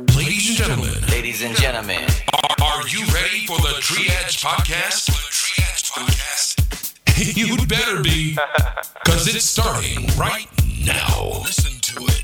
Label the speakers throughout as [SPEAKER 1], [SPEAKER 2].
[SPEAKER 1] Ladies and gentlemen.
[SPEAKER 2] Ladies and gentlemen.
[SPEAKER 1] Are, are you ready for the Triiad Podcast? Podcast. You'd better be, because it's starting right now. Listen to it.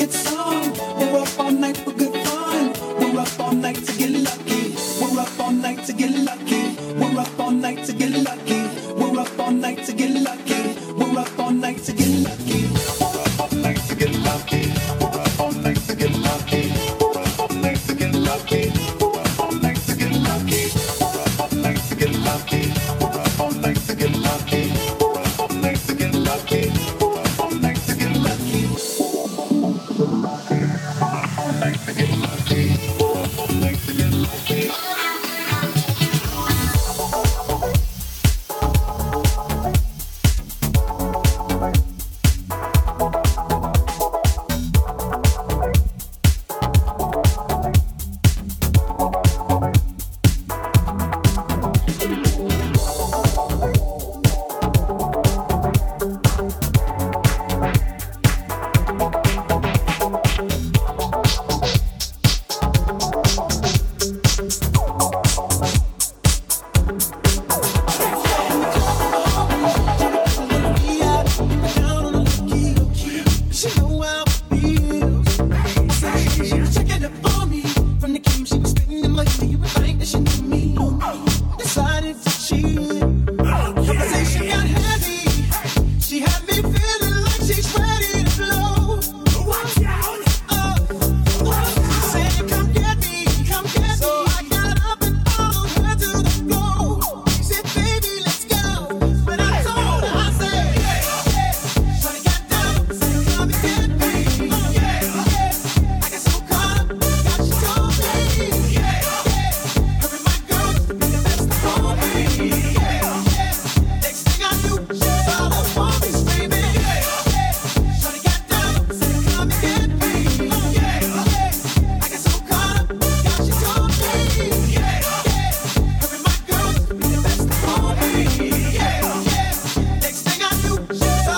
[SPEAKER 3] oh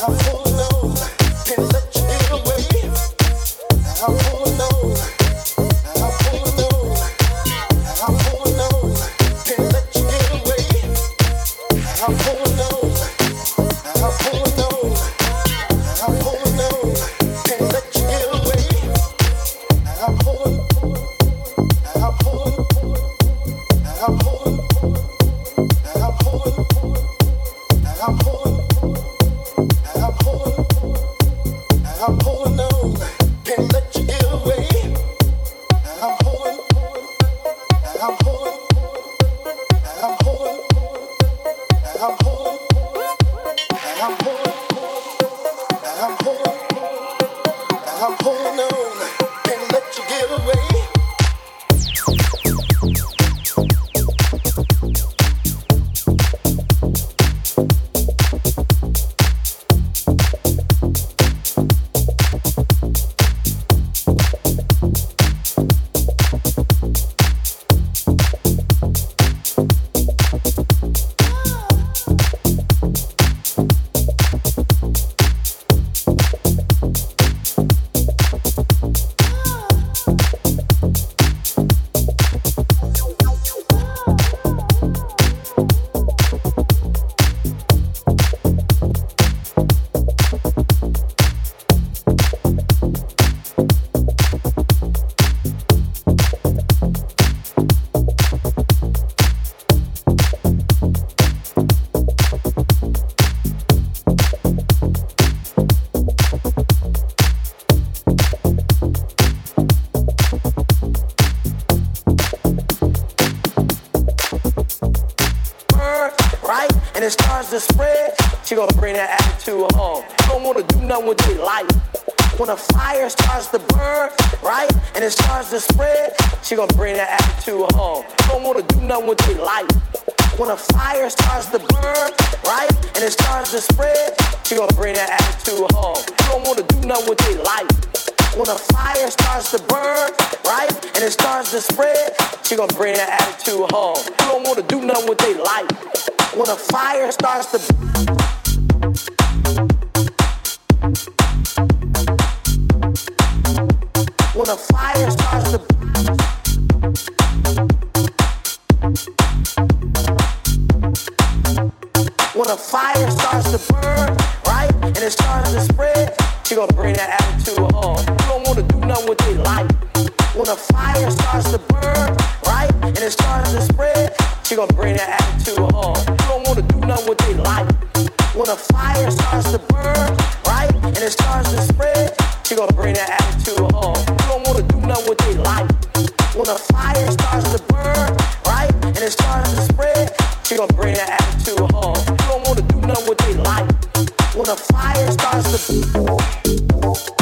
[SPEAKER 3] I'm. I'm holding on.
[SPEAKER 2] You're
[SPEAKER 4] gonna bring that attitude home. You don't wanna do nothing with their life. When a fire starts to when a fire starts to when a fire starts to burn, right, and it starts to spread, you're gonna bring that don't want to do nothing with their life. When a fire starts to.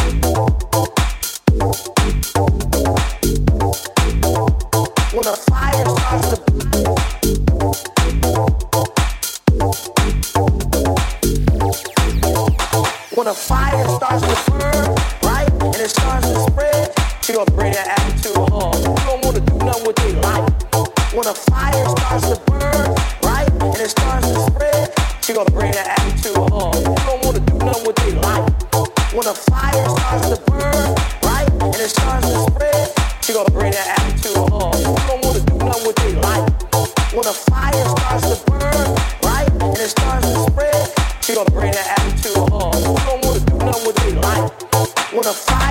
[SPEAKER 4] She gonna bring that attitude uh-huh. on. Don't wanna do nothing with me. Like, fire.